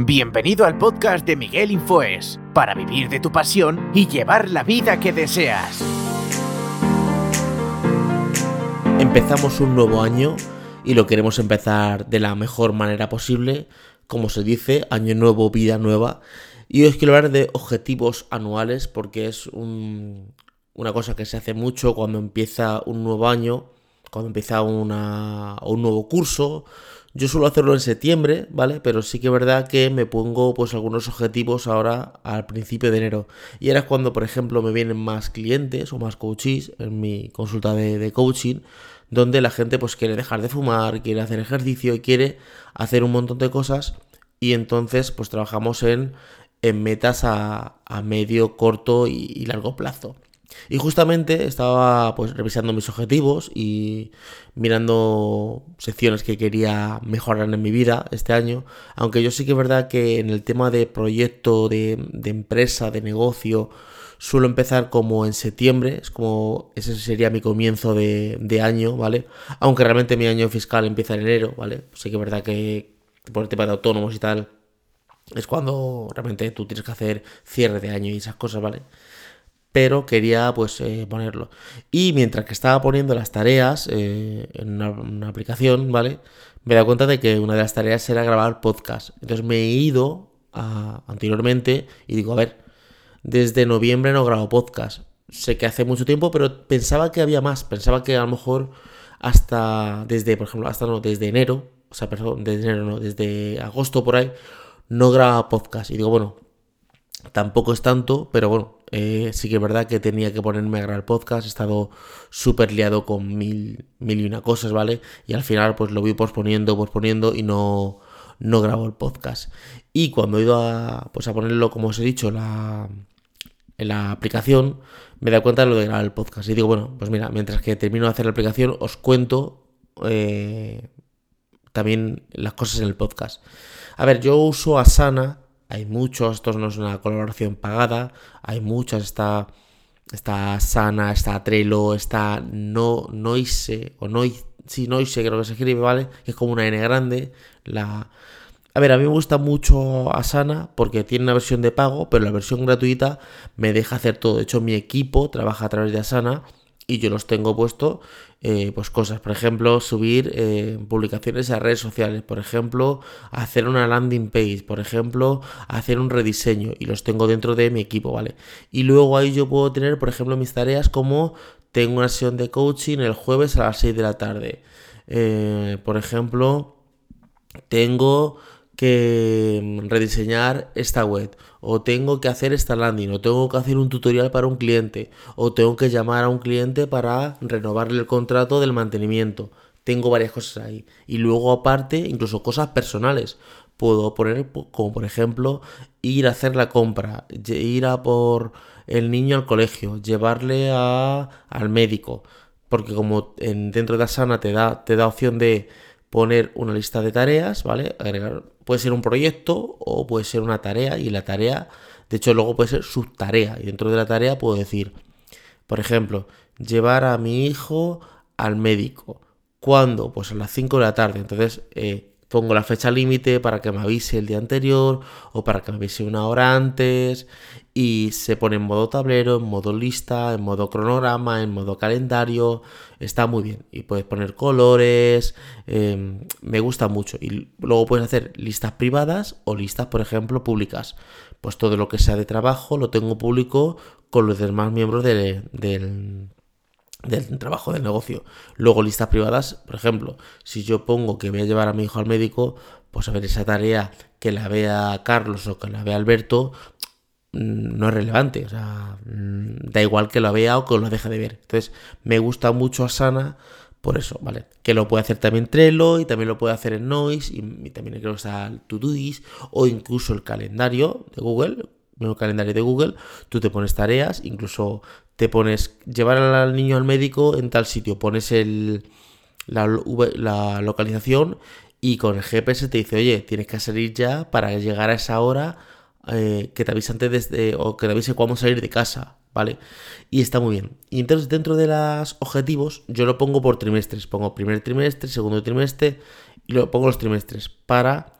Bienvenido al podcast de Miguel Infoes, para vivir de tu pasión y llevar la vida que deseas. Empezamos un nuevo año y lo queremos empezar de la mejor manera posible, como se dice, año nuevo, vida nueva. Y hoy quiero hablar de objetivos anuales porque es una cosa que se hace mucho cuando empieza un nuevo año, cuando empieza una, un nuevo curso yo suelo hacerlo en septiembre, ¿vale? Pero sí que es verdad que me pongo pues algunos objetivos ahora al principio de enero. Y ahora es cuando, por ejemplo, me vienen más clientes o más coaches en mi consulta de, coaching, donde la gente pues quiere dejar de fumar, quiere hacer ejercicio y quiere hacer un montón de cosas. Y entonces pues trabajamos en, en metas a, medio, corto y largo plazo. Y justamente estaba pues revisando mis objetivos y mirando secciones que quería mejorar en mi vida este año, aunque yo sí que es verdad que en el tema de proyecto, de, empresa, de negocio, suelo empezar como en septiembre, es como ese sería mi comienzo de, de, año, ¿vale? Aunque realmente mi año fiscal empieza en enero, ¿vale? Sí que es verdad que por el tema de autónomos y tal, es cuando realmente tú tienes que hacer cierre de año y esas cosas, ¿vale? Pero quería pues eh, ponerlo. Y mientras que estaba poniendo las tareas eh, en una, aplicación, ¿vale? Me he dado cuenta de que una de las tareas era grabar podcast. Entonces me he ido anteriormente y digo, a ver, desde noviembre no grabo podcast. Sé que hace mucho tiempo, pero pensaba que había más. Pensaba que a lo mejor hasta desde, por ejemplo, hasta no, desde enero, o sea, perdón, desde enero no, desde agosto por ahí, no grababa podcast. Y digo, bueno, tampoco es tanto, pero bueno, eh, sí que es verdad que tenía que ponerme a grabar podcast, he estado súper liado con mil, mil y una cosas, ¿vale? Y al final pues lo voy posponiendo, posponiendo y no, no grabo el podcast. Y cuando he ido a, pues, a ponerlo, como os he dicho, la, en la aplicación, me da cuenta de lo de grabar el podcast. Y digo, bueno, pues mira, mientras que termino de hacer la aplicación, os cuento eh, también las cosas en el podcast. A ver, yo uso Asana hay muchos, esto no es una colaboración pagada, hay muchas, está, está Sana, está Trello, está no, Noise, o Noise, sí, Noise creo que se escribe, ¿vale? Que es como una N grande, la... A ver, a mí me gusta mucho Asana porque tiene una versión de pago, pero la versión gratuita me deja hacer todo. De hecho, mi equipo trabaja a través de Asana y yo los tengo puesto eh, pues cosas, por ejemplo, subir eh, publicaciones a redes sociales, por ejemplo, hacer una landing page, por ejemplo, hacer un rediseño y los tengo dentro de mi equipo, ¿vale? Y luego ahí yo puedo tener, por ejemplo, mis tareas como tengo una sesión de coaching el jueves a las 6 de la tarde. Eh, por ejemplo, tengo que mm, rediseñar esta web, o tengo que hacer esta landing, o tengo que hacer un tutorial para un cliente, o tengo que llamar a un cliente para renovarle el contrato del mantenimiento. Tengo varias cosas ahí. Y luego aparte, incluso cosas personales. Puedo poner como por ejemplo ir a hacer la compra, ir a por el niño al colegio, llevarle a, al médico. Porque como en, dentro de Asana te da, te da opción de poner una lista de tareas, ¿vale? Agregar, puede ser un proyecto o puede ser una tarea y la tarea, de hecho luego puede ser subtarea y dentro de la tarea puedo decir, por ejemplo, llevar a mi hijo al médico. ¿Cuándo? Pues a las 5 de la tarde. Entonces, eh, pongo la fecha límite para que me avise el día anterior o para que me avise una hora antes y se pone en modo tablero, en modo lista, en modo cronograma, en modo calendario, está muy bien. Y puedes poner colores, em, me gusta mucho. Y luego puedes hacer listas privadas o listas por ejemplo públicas, pues todo lo que sea de trabajo lo tengo público con los demás miembros del del trabajo del negocio. Luego listas privadas, por ejemplo, si yo pongo que voy a llevar a mi hijo al médico, pues a ver esa tarea que la vea Carlos o que la vea Alberto mm, no es relevante, o sea, mm, da igual que lo vea o que lo deje de ver. Entonces, me gusta mucho Asana por eso, ¿vale? Que lo puede hacer también Trello y también lo puede hacer en Noise y, también creo que está el Todoist o incluso el calendario de Google, el calendario de Google, tú te pones tareas, incluso te pones llevar al niño al médico en tal sitio, pones el, la, localización y con el GPS te dice, oye, tienes que salir ya para llegar a esa hora eh, que te avise antes desde, o que te avise cuándo salir de casa, ¿vale? Y está muy bien. Y entonces dentro de los objetivos yo lo pongo por trimestres, pongo primer trimestre, segundo trimestre y lo pongo los trimestres para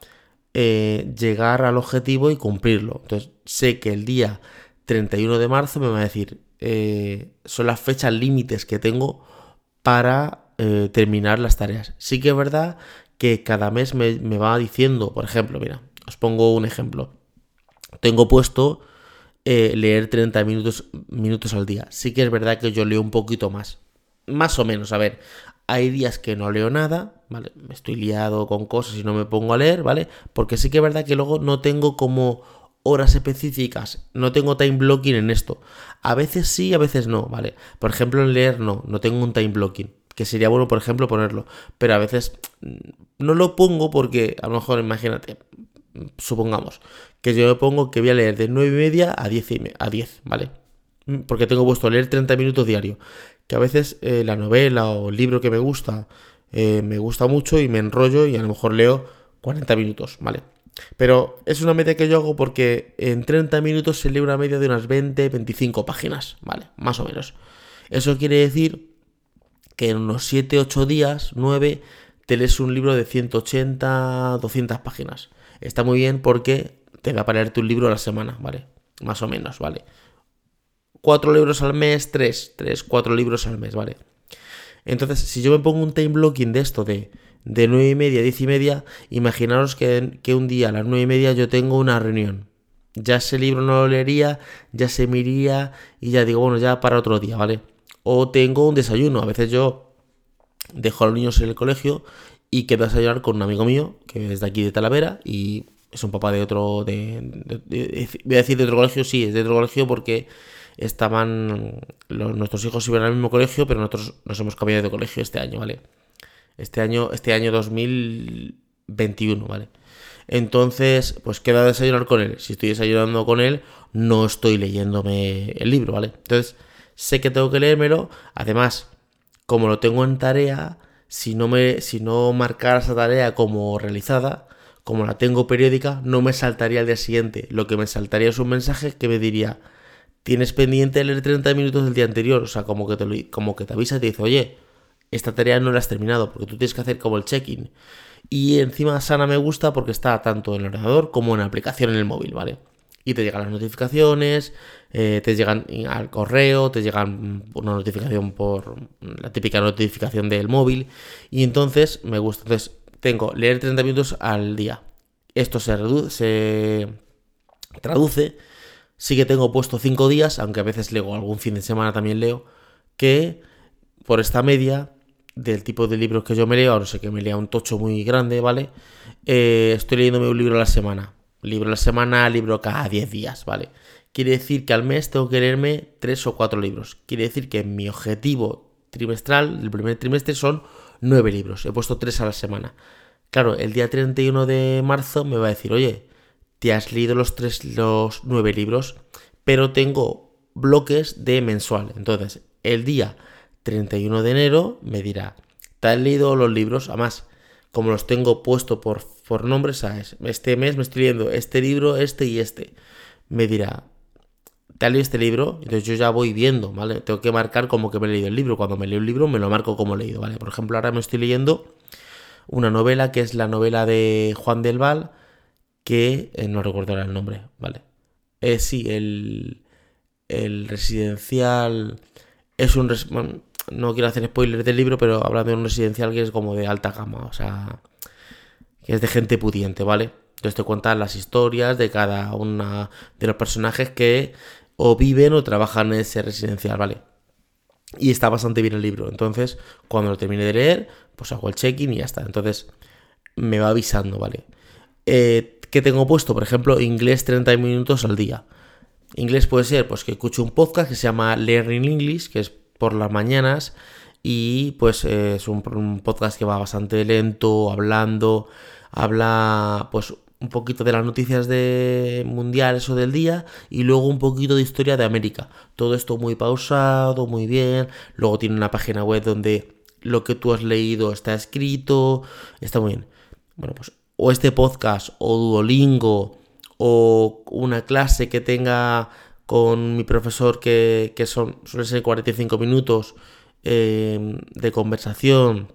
eh, llegar al objetivo y cumplirlo. Entonces, sé que el día 31 de marzo me va a decir, eh, son las fechas límites que tengo para eh, terminar las tareas. Sí que es verdad que cada mes me, va diciendo, por ejemplo, mira, os pongo un ejemplo. Tengo puesto leer 30 minutos, minutos al día. Sí que es verdad que yo leo un poquito más. Más o menos, a ver, hay días que no leo nada, ¿vale? Me estoy liado con cosas y no me pongo a leer, ¿vale? Porque sí que es verdad que luego no tengo como horas específicas, no tengo time blocking en esto. A veces sí, a veces no, ¿vale? Por ejemplo, en leer no, no tengo un time blocking, que sería bueno, por ejemplo, ponerlo. Pero a veces mm, no lo pongo porque, a lo mejor, imagínate, supongamos, que yo me pongo que voy a leer de 9 y media a 10, y a 10 ¿vale? Mm, porque tengo puesto leer 30 minutos diario que a veces eh, la novela o el libro que me gusta eh, me gusta mucho y me enrollo y a lo mejor leo 40 minutos, ¿vale? Pero es una media que yo hago porque en 30 minutos se lee una media de unas 20, 25 páginas, ¿vale? Más o menos. Eso quiere decir que en unos 7, 8 días, 9, te lees un libro de 180, 200 páginas. Está muy bien porque te va a leerte un libro a la semana, ¿vale? Más o menos, ¿vale? Cuatro libros al mes, tres, tres, cuatro libros al mes, ¿vale? Entonces, si yo me pongo un time blocking de esto de, de 9 y media, 10 y media, imaginaros que, que un día a las 9 y media yo tengo una reunión. Ya ese libro no lo leería, ya se me iría y ya digo, bueno, ya para otro día, ¿vale? O tengo un desayuno. A veces yo dejo a los niños en el colegio y quedo a desayunar con un amigo mío, que es de aquí de Talavera, y es un papá de otro, de, voy a decir de otro colegio, sí, es de otro colegio porque estaban, nuestros hijos iban al mismo colegio, pero nosotros nos hemos cambiado de colegio este año, ¿vale? Este año, este año 2021, ¿vale? Entonces, pues queda desayunar con él. Si estoy desayunando con él, no estoy leyéndome el libro, ¿vale? Entonces, sé que tengo que leérmelo. Además, como lo tengo en tarea, si no me, si no marcara esa tarea como realizada, como la tengo periódica, no me saltaría al día siguiente. Lo que me saltaría es un mensaje que me diría, tienes pendiente leer 30 minutos del día anterior. O sea, como que te, como que te avisa y te dice, oye, esta tarea no la has terminado, porque tú tienes que hacer como el check-in. Y encima Sana me gusta porque está tanto en el ordenador como en la aplicación en el móvil, ¿vale? Y te llegan las notificaciones, eh, te llegan al correo, te llegan una notificación por la típica notificación del móvil. Y entonces me gusta. Entonces tengo leer 30 minutos al día. Esto se, se traduce Sí que tengo puesto 5 días, aunque a veces leo algún fin de semana también leo, que por esta media del tipo de libros que yo me leo, ahora sé que me lea un tocho muy grande, ¿vale? Eh, estoy leyéndome un libro a la semana. Libro a la semana, libro cada 10 días, ¿vale? Quiere decir que al mes tengo que leerme 3 o 4 libros. Quiere decir que mi objetivo trimestral, el primer trimestre, son 9 libros. He puesto 3 a la semana. Claro, el día 31 de marzo me va a decir, oye, te has leído los tres, los nueve libros, pero tengo bloques de mensual. Entonces, el día 31 de enero me dirá, ¿te has leído los libros? Además, como los tengo puesto por, por nombre, ¿sabes? Este mes me estoy leyendo este libro, este y este. Me dirá, ¿te has leído este libro? Entonces yo ya voy viendo, ¿vale? Tengo que marcar como que me he leído el libro. Cuando me leo un libro, me lo marco como leído, ¿vale? Por ejemplo, ahora me estoy leyendo una novela que es la novela de Juan del Val, que eh, no recuerdo el nombre, ¿vale? Eh, sí, el, el residencial es un... no quiero hacer spoilers del libro, pero habla de un residencial que es como de alta gama, o sea, que es de gente pudiente, ¿vale? Entonces te cuentan las historias de cada una de los personajes que o viven o trabajan en ese residencial, ¿vale? Y está bastante bien el libro. Entonces, cuando lo termine de leer, pues hago el check-in y ya está. Entonces, me va avisando, ¿vale? Eh, que tengo puesto, por ejemplo, inglés 30 minutos al día. Inglés puede ser pues que escucho un podcast que se llama Learning English, que es por las mañanas y pues es un, podcast que va bastante lento, hablando, habla pues un poquito de las noticias de mundiales o del día y luego un poquito de historia de América. Todo esto muy pausado, muy bien. Luego tiene una página web donde lo que tú has leído está escrito, está muy bien. Bueno, pues o este podcast o Duolingo o una clase que tenga con mi profesor que, son, suele ser 45 minutos em, de conversación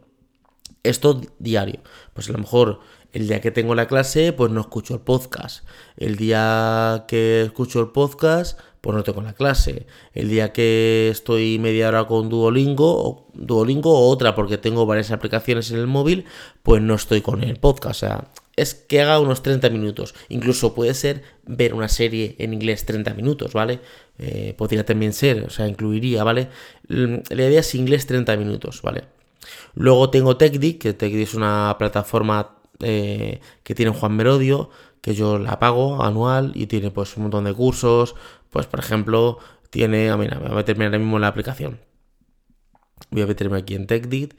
Esto diario. Pues a lo mejor el día que tengo la clase, pues no escucho el podcast. El día que escucho el podcast, pues no tengo la clase. El día que estoy media hora con Duolingo, o Duolingo o otra, porque tengo varias aplicaciones en el móvil, pues no estoy con el podcast. O sea, es que haga unos 30 minutos. Incluso puede ser ver una serie en inglés 30 minutos, ¿vale? Eh, podría también ser, o sea, incluiría, ¿vale? La idea es inglés 30 minutos, ¿vale? Luego tengo TechDic, que TechDic es una plataforma eh, que tiene Juan Merodio, que yo la pago anual y tiene pues un montón de cursos. Pues por ejemplo, tiene, ah, mira, voy a meterme ahora mismo en la aplicación. Voy a meterme aquí en TechDit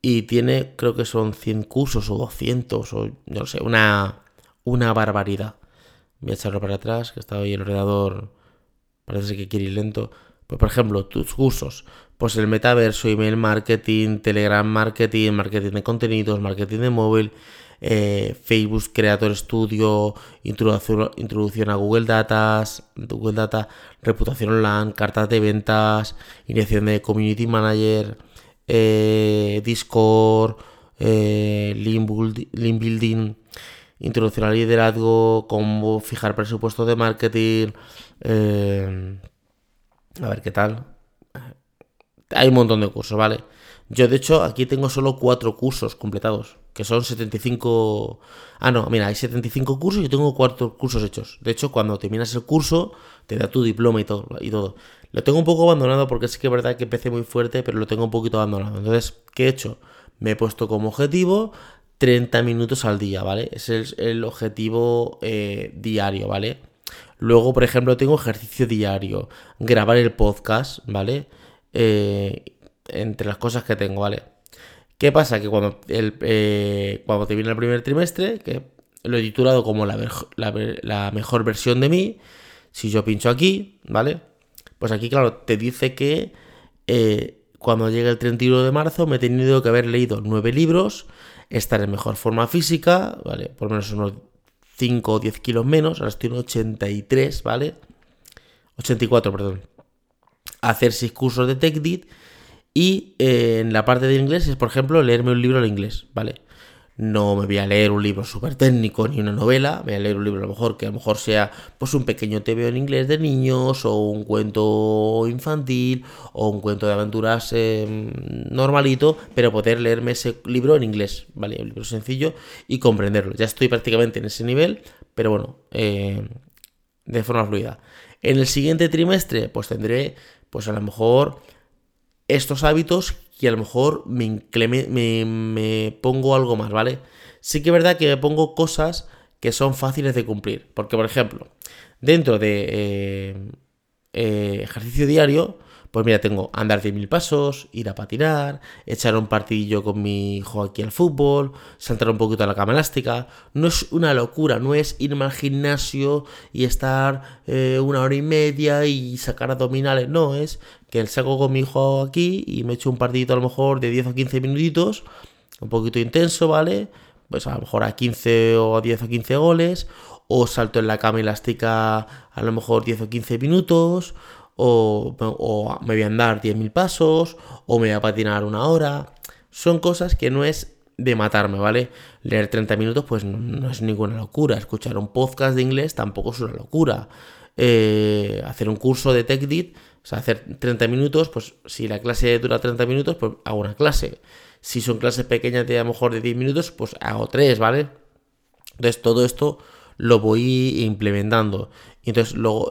y tiene, creo que son 100 cursos o 200 o no sé, una, una barbaridad. Voy a echarlo para atrás, que está hoy el ordenador, parece que quiere ir lento. Pues por ejemplo, tus cursos, pues el metaverso, email marketing, telegram marketing, marketing de contenidos, marketing de móvil, eh, Facebook Creator Studio, introducción, a Google Datas, Google Data, reputación online, cartas de ventas, iniciación de Community Manager, eh, Discord, eh, Building, introducción al liderazgo, cómo fijar presupuesto de marketing, a ver qué tal. Hay un montón de cursos, ¿vale? Yo de hecho aquí tengo solo cuatro cursos completados que son 75... Ah, no, mira, hay 75 cursos y yo tengo cuatro cursos hechos. De hecho, cuando terminas el curso, te da tu diploma y todo. Y todo. Lo tengo un poco abandonado porque sí que es verdad que empecé muy fuerte, pero lo tengo un poquito abandonado. Entonces, ¿qué he hecho? Me he puesto como objetivo 30 minutos al día, ¿vale? Ese es el objetivo eh, diario, ¿vale? Luego, por ejemplo, tengo ejercicio diario, grabar el podcast, ¿vale? Eh, entre las cosas que tengo, ¿vale? ¿Qué pasa? Que cuando, el, eh, cuando te viene el primer trimestre, que lo he titulado como la, la, mejor versión de mí, si yo pincho aquí, ¿vale? Pues aquí, claro, te dice que eh, cuando llegue el 31 de marzo me he tenido que haber leído nueve libros, estar en mejor forma física, ¿vale? Por menos unos 5 o 10 kilos menos, ahora estoy en 83, ¿vale? 84, perdón. Hacer 6 cursos de TechDit y eh, en la parte de inglés es, por ejemplo, leerme un libro en inglés, ¿vale? No me voy a leer un libro súper técnico ni una novela, voy a leer un libro a lo mejor que a lo mejor sea pues un pequeño TV en inglés de niños o un cuento infantil o un cuento de aventuras em, normalito, pero poder leerme ese libro en inglés, ¿vale? Un libro sencillo y comprenderlo. Ya estoy prácticamente en ese nivel, pero bueno, eh, de forma fluida. En el siguiente trimestre pues tendré pues a lo mejor estos hábitos y a lo mejor me, me, pongo algo más, ¿vale? Sí que es verdad que me pongo cosas que son fáciles de cumplir. Porque, por ejemplo, dentro de eh, eh, ejercicio diario, pues mira, tengo andar 10.000 pasos, ir a patinar, echar un partidillo con mi hijo aquí al fútbol, saltar un poquito a la cama elástica. No es una locura, no es irme al gimnasio y estar eh, una hora y media y sacar abdominales. No, es que saco con mi hijo aquí y me echo un partidito a lo mejor de 10 o 15 minutitos, un poquito intenso, ¿vale? Pues a lo mejor a 15 o a 10 o 15 goles, o salto en la cama elástica a lo mejor 10 o 15 minutos, o, me voy a andar 10.000 pasos, o me voy a patinar una hora. Son cosas que no es de matarme, ¿vale? Leer 30 minutos pues no, es ninguna locura. Escuchar un podcast de inglés tampoco es una locura. Eh, hacer un curso de TechDit, o sea, hacer 30 minutos, pues si la clase dura 30 minutos, pues hago una clase. Si son clases pequeñas de a lo mejor de 10 minutos, pues hago 3, ¿vale? Entonces todo esto lo voy implementando. Y entonces luego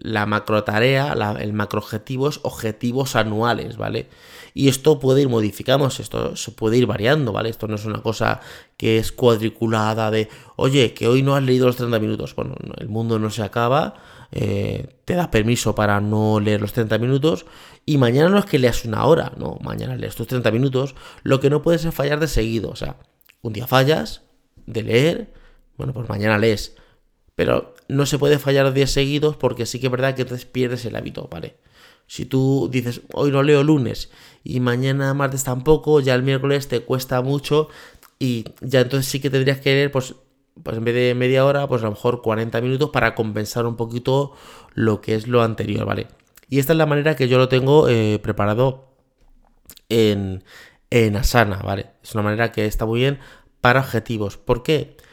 la macro tarea, el macro objetivo es objetivos anuales, ¿vale? Y esto puede ir modificamos, esto se puede ir variando, ¿vale? Esto no es una cosa que es cuadriculada de, oye, que hoy no has leído los 30 minutos. Bueno, el mundo no se acaba, eh, te da permiso para no leer los 30 minutos y mañana no es que leas una hora, no, mañana lees tus 30 minutos, lo que no puedes es fallar de seguido, o sea, un día fallas de leer, bueno, pues mañana lees. Pero no se puede fallar días seguidos porque sí que es verdad que te pierdes el hábito, ¿vale? Si tú dices, hoy no leo lunes y mañana martes tampoco, ya el miércoles te cuesta mucho y ya entonces sí que tendrías que leer, pues, pues en vez de media hora, pues a lo mejor 40 minutos para compensar un poquito lo que es lo anterior, ¿vale? Y esta es la manera que yo lo tengo eh, preparado en, en Asana, ¿vale? Es una manera que está muy bien para objetivos. ¿Por qué? Porque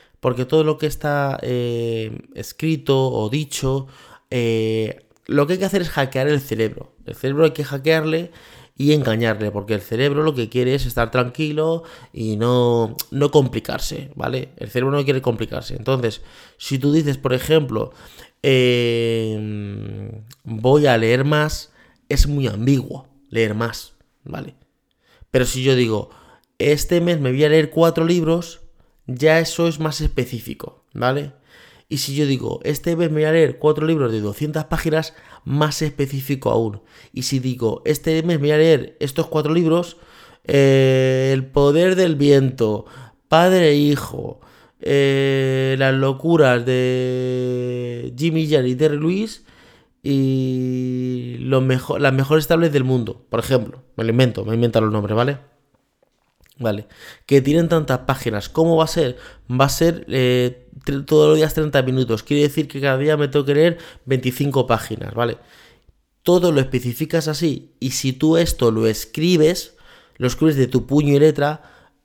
todo lo que está eh, escrito o dicho, eh, lo que hay que hacer es hackear el cerebro. El cerebro hay que hackearle y engañarle, porque el cerebro lo que quiere es estar tranquilo y no, no complicarse, ¿vale? El cerebro no quiere complicarse. Entonces, si tú dices, por ejemplo, em, voy a leer más, es muy ambiguo leer más, ¿vale? Pero si yo digo, este mes me voy a leer cuatro libros, ya eso es más específico, ¿vale? Y si yo digo, este mes me voy a leer cuatro libros de 200 páginas, más específico aún. Y si digo, este mes me voy a leer estos cuatro libros, eh, El poder del viento, Padre e Hijo, eh, Las locuras de Jimmy Jan y Terry Lewis y las mejores tablets del mundo, por ejemplo. Me lo invento, me invento los nombres, ¿vale? ¿Vale? Que tienen tantas páginas. ¿Cómo va a ser? Va a ser eh, todos los días 30 minutos. Quiere decir que cada día me tengo que leer 25 páginas, ¿vale? Todo lo especificas así. Y si tú esto lo escribes, lo escribes de tu puño y letra,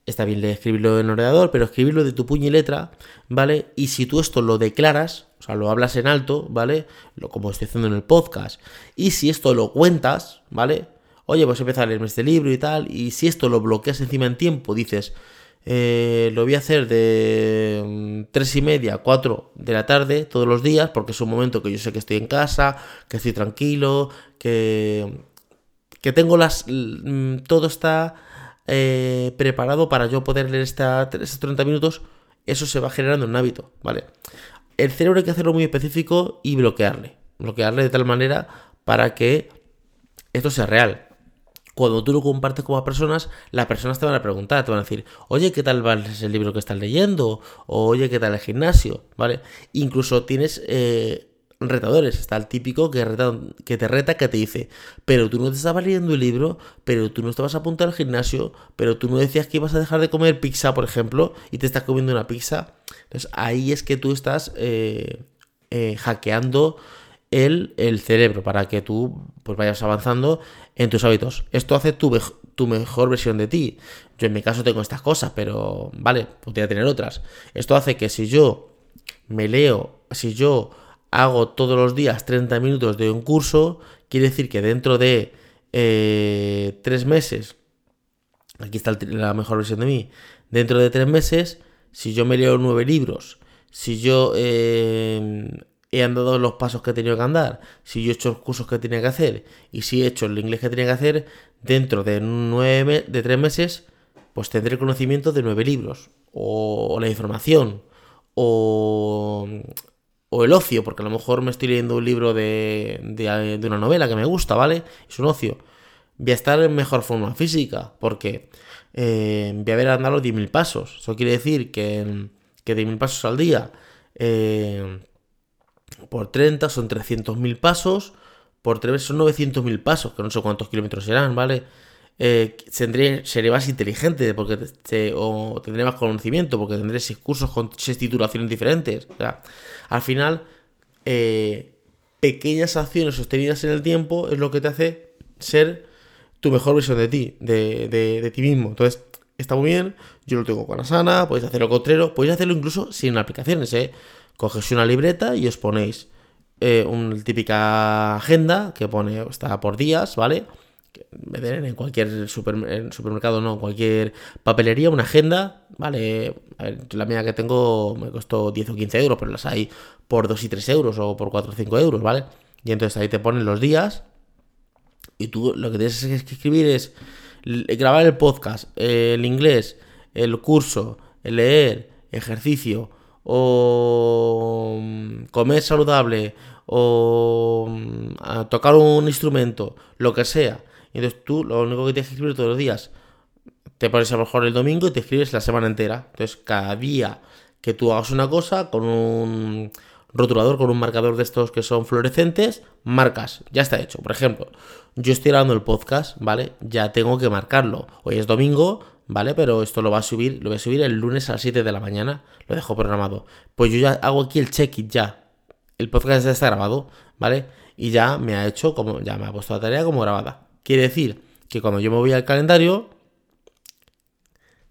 está bien escribirlo en ordenador, pero escribirlo de tu puño y letra, ¿vale? Y si tú esto lo declaras, o sea, lo hablas en alto, ¿vale? Lo, como estoy haciendo en el podcast. Y si esto lo cuentas, ¿vale? Oye, pues empezar a leerme este libro y tal, y si esto lo bloqueas encima en tiempo, dices, eh, lo voy a hacer de 3 mm, y media a 4 de la tarde todos los días, porque es un momento que yo sé que estoy en casa, que estoy tranquilo, que, que tengo las... Mm, todo está eh, preparado para yo poder leer estos 30 minutos, eso se va generando en un hábito, ¿vale? El cerebro hay que hacerlo muy específico y bloquearle. Bloquearle de tal manera para que esto sea real cuando tú lo compartes con más personas, las personas te van a preguntar, te van a decir, oye, ¿qué tal va el libro que estás leyendo? O oye, ¿qué tal el gimnasio? ¿Vale? Incluso tienes eh, retadores, está el típico que, te reta, que te dice, pero tú no te estabas leyendo el libro, pero tú no estabas a apuntar al gimnasio, pero tú no decías que ibas a dejar de comer pizza, por ejemplo, y te estás comiendo una pizza. Entonces ahí es que tú estás eh, eh, hackeando el, el, cerebro para que tú pues, vayas avanzando en tus hábitos. Esto hace tu, tu, mejor versión de ti. Yo en mi caso tengo estas cosas, pero vale, podría tener otras. Esto hace que si yo me leo, si yo hago todos los días 30 minutos de un curso, quiere decir que dentro de eh, tres meses, aquí está la mejor versión de mí, dentro de tres meses, si yo me leo nueve libros, si yo eh, he andado los pasos que he tenido que andar, si yo he hecho los cursos que tenía que hacer y si he hecho el inglés que tenía que hacer, dentro de, nueve, de tres meses, pues tendré conocimiento de nueve libros, o, la información, o, o, el ocio, porque a lo mejor me estoy leyendo un libro de, de, una novela que me gusta, ¿vale? Es un ocio. Voy a estar en mejor forma física, porque eh, voy a haber andado 10.000 pasos. Eso quiere decir que, que 10.000 pasos al día. Eh, por 30 son 300.000 pasos, por 3 son 900.000 pasos, que no sé cuántos kilómetros serán, ¿vale? Eh, seré más inteligente porque o tendré más conocimiento porque tendré 6 cursos con 6 titulaciones diferentes. O sea, al final, eh, pequeñas acciones sostenidas en el tiempo es lo que te hace ser tu mejor versión de ti, de, de, ti mismo. Entonces, está muy bien. Yo lo tengo con Asana, podéis hacerlo con Trello, podéis hacerlo incluso sin aplicaciones, ¿eh? Cogéis una libreta y os ponéis eh, una típica agenda que pone, está por días, ¿vale? En cualquier supermercado, no, en cualquier papelería, una agenda, ¿vale? la mía que tengo me costó 10 o 15 euros, pero las hay por 2 y 3 euros o por 4 o 5 euros, ¿vale? Y entonces ahí te ponen los días y tú lo que tienes que escribir es grabar el podcast, el inglés, el curso, el leer, ejercicio, o mm, comer saludable, o mm, tocar un instrumento, lo que sea. Entonces tú lo único que tienes que escribir todos los días, te pones a lo mejor el domingo y te escribes la semana entera. Entonces cada día que tú hagas una cosa con un rotulador, con un marcador de estos que son fluorescentes, marcas, ya está hecho. Por ejemplo, yo estoy grabando el podcast, ¿vale? Ya tengo que marcarlo. Hoy es domingo, ¿vale? Pero esto lo va a subir, lo voy a subir el lunes a las 7 de la mañana, lo dejo programado. Pues yo ya hago aquí el check-it ya. El podcast ya está grabado, ¿vale? Y ya me ha hecho como, ya me ha puesto la tarea como grabada. Quiere decir que cuando yo me voy al calendario,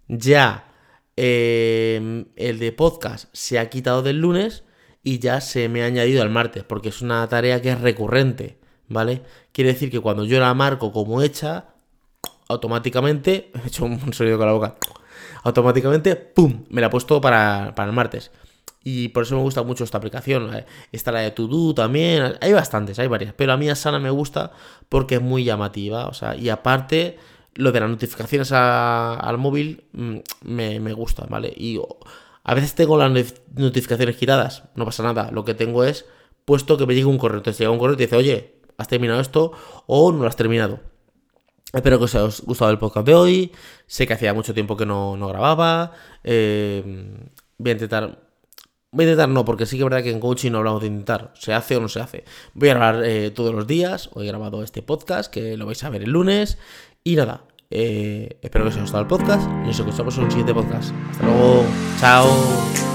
ya eh, el de podcast se ha quitado del lunes y ya se me ha añadido al martes, porque es una tarea que es recurrente, ¿vale? Quiere decir que cuando yo la marco como hecha, automáticamente, he hecho un sonido con la boca, automáticamente, ¡pum!, me la he puesto para, para el martes. Y por eso me gusta mucho esta aplicación. Está la de To también. Hay bastantes, hay varias. Pero a mí Asana me gusta porque es muy llamativa. O sea, y aparte, lo de las notificaciones al móvil mm, me, me, gusta, ¿vale? Y a veces tengo las notificaciones giradas. No pasa nada. Lo que tengo es puesto que me llegue un correo. Entonces llega un correo y te dice, oye, ¿has terminado esto? O no lo has terminado. Espero que os haya gustado el podcast de hoy. Sé que hacía mucho tiempo que no, no grababa. Eh, voy a intentar Voy a intentar no, porque sí que es verdad que en coaching no hablamos de intentar. ¿Se hace o no se hace? Voy a grabar eh, todos los días. Hoy he grabado este podcast, que lo vais a ver el lunes. Y nada, eh, espero que os haya gustado el podcast. Y nos escuchamos en un siguiente podcast. Hasta luego. Chao.